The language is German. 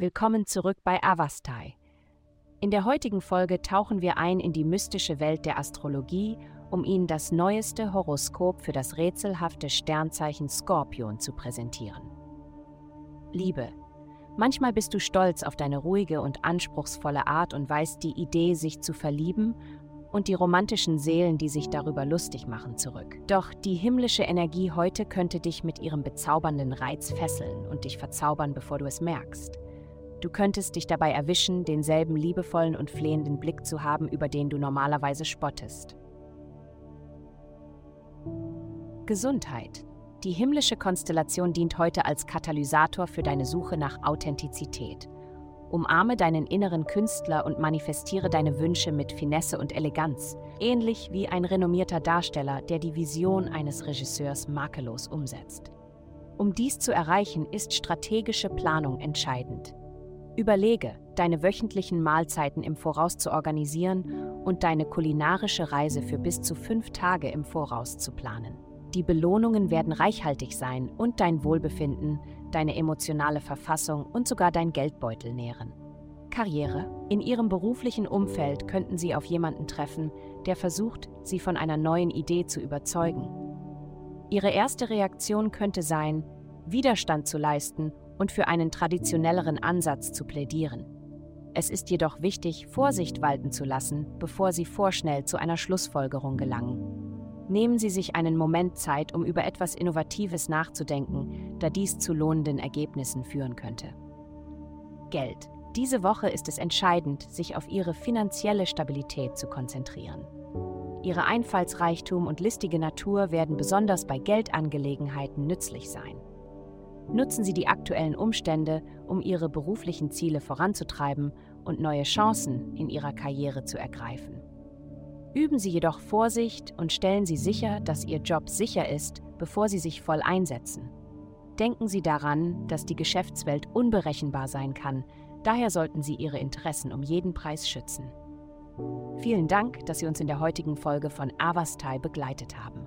Willkommen zurück bei Avastai. In der heutigen Folge tauchen wir ein in die mystische Welt der Astrologie, um Ihnen das neueste Horoskop für das rätselhafte Sternzeichen Skorpion zu präsentieren. Liebe. Manchmal bist du stolz auf deine ruhige und anspruchsvolle Art und weißt die Idee, sich zu verlieben und die romantischen Seelen, die sich darüber lustig machen, zurück. Doch die himmlische Energie heute könnte dich mit ihrem bezaubernden Reiz fesseln und dich verzaubern, bevor du es merkst. Du könntest dich dabei erwischen, denselben liebevollen und flehenden Blick zu haben, über den du normalerweise spottest. Gesundheit. Die himmlische Konstellation dient heute als Katalysator für deine Suche nach Authentizität. Umarme deinen inneren Künstler und manifestiere deine Wünsche mit Finesse und Eleganz, ähnlich wie ein renommierter Darsteller, der die Vision eines Regisseurs makellos umsetzt. Um dies zu erreichen, ist strategische Planung entscheidend. Überlege, deine wöchentlichen Mahlzeiten im Voraus zu organisieren und deine kulinarische Reise für bis zu fünf Tage im Voraus zu planen. Die Belohnungen werden reichhaltig sein und dein Wohlbefinden, deine emotionale Verfassung und sogar dein Geldbeutel nähren. Karriere. In Ihrem beruflichen Umfeld könnten Sie auf jemanden treffen, der versucht, Sie von einer neuen Idee zu überzeugen. Ihre erste Reaktion könnte sein, Widerstand zu leisten und für einen traditionelleren Ansatz zu plädieren. Es ist jedoch wichtig, Vorsicht walten zu lassen, bevor Sie vorschnell zu einer Schlussfolgerung gelangen. Nehmen Sie sich einen Moment Zeit, um über etwas Innovatives nachzudenken, da dies zu lohnenden Ergebnissen führen könnte. Geld. Diese Woche ist es entscheidend, sich auf Ihre finanzielle Stabilität zu konzentrieren. Ihre Einfallsreichtum und listige Natur werden besonders bei Geldangelegenheiten nützlich sein. Nutzen Sie die aktuellen Umstände, um Ihre beruflichen Ziele voranzutreiben und neue Chancen in Ihrer Karriere zu ergreifen. Üben Sie jedoch Vorsicht und stellen Sie sicher, dass Ihr Job sicher ist, bevor Sie sich voll einsetzen. Denken Sie daran, dass die Geschäftswelt unberechenbar sein kann, daher sollten Sie Ihre Interessen um jeden Preis schützen. Vielen Dank, dass Sie uns in der heutigen Folge von Avastai begleitet haben.